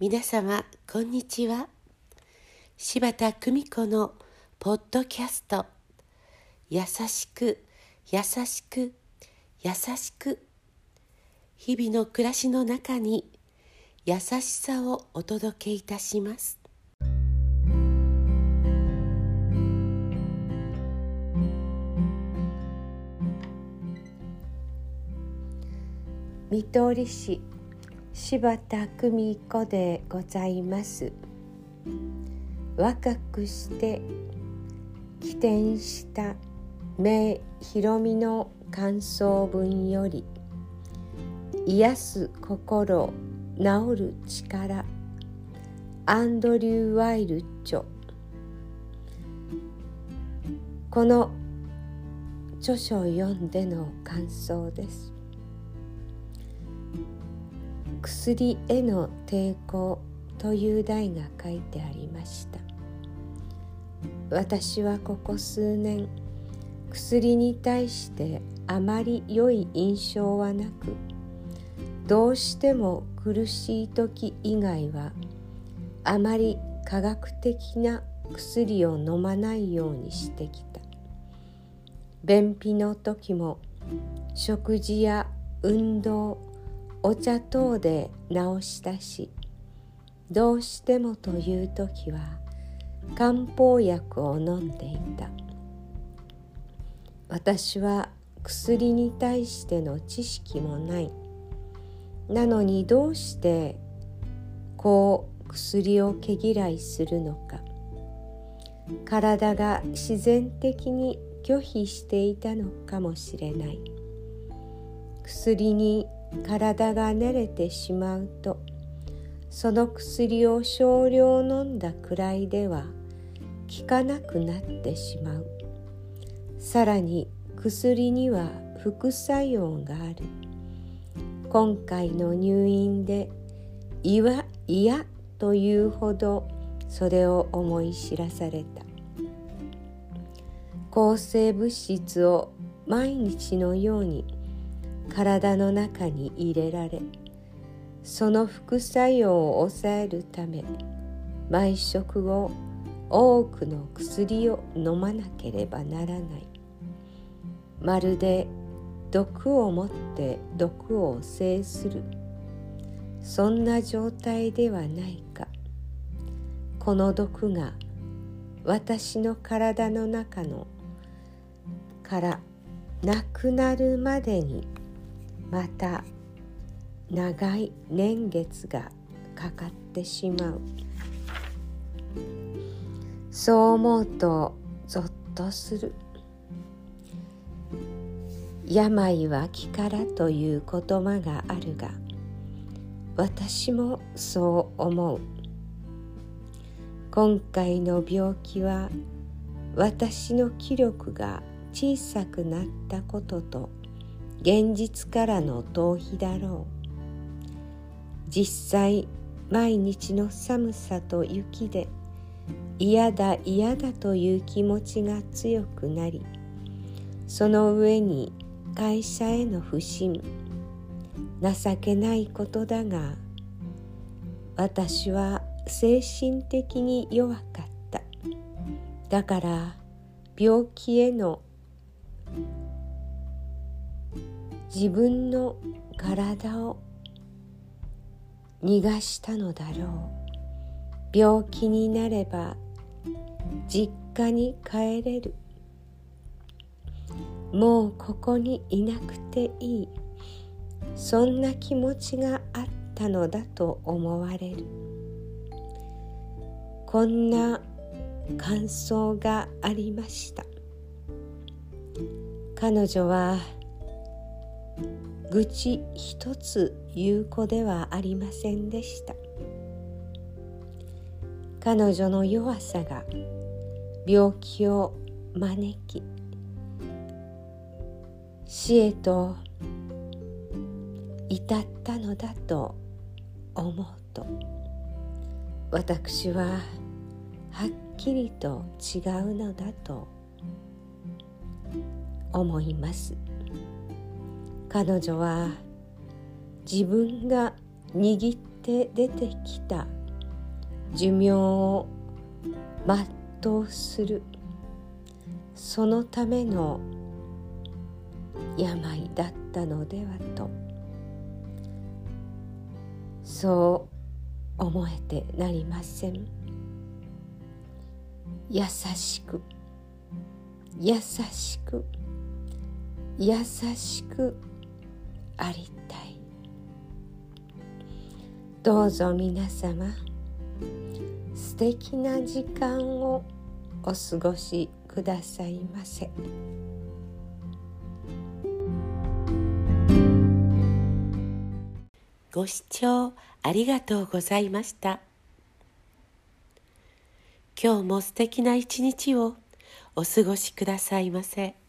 皆様こんにちは。柴田久美子のポッドキャスト。優しく優しく優しく。日々の暮らしの中に優しさをお届けいたします。見取り市柴田久美子でございます。若くして起点した名ひろみの感想文より癒す心治る力アンドリュー・ワイルチョこの著書を読んでの感想です。薬への抵抗という題が書いてありました。私はここ数年薬に対してあまり良い印象はなくどうしても苦しい時以外はあまり科学的な薬を飲まないようにしてきた。便秘の時も食事や運動お茶等で治したしどうしてもという時は漢方薬を飲んでいた。私は薬に対しての知識もない。なのにどうしてこう薬を毛嫌いするのか。体が自然的に拒否していたのかもしれない。薬に体が慣れてしまうとその薬を少量飲んだくらいでは効かなくなってしまう。さらに薬には副作用がある。今回の入院で嫌嫌というほどそれを思い知らされた。抗生物質を毎日のように体の中に入れられその副作用を抑えるため毎食後多くの薬を飲まなければならない。まるで毒を持って毒を制する。そんな状態ではないか。この毒が私の体の中のからなくなるまでにまた長い年月がかかってしまう。そう思うとぞっとする。病は気からという言葉があるが私もそう思う。今回の病気は私の気力が小さくなったことと現実からの逃避だろう。実際毎日の寒さと雪で嫌だ嫌だという気持ちが強くなりその上に会社への不信情けないことだが私は精神的に弱かった。だから病気への自分の体を逃がしたのだろう。病気になれば実家に帰れる。もうここにいなくていい。そんな気持ちがあったのだと思われる。こんな感想がありました。彼女は愚痴一つ言う子ではありませんでした彼女の弱さが病気を招き死へと至ったのだと思うと私ははっきりと違うのだと思います。彼女は自分が握って出てきた。寿命を全うする。そのための病だったのではと。そう思えてなりません。優しく。優しく。優しく。ありたいどうぞ皆様素敵な時間をお過ごしくださいませ。ご視聴ありがとうございました。今日も素敵な一日をお過ごしくださいませ。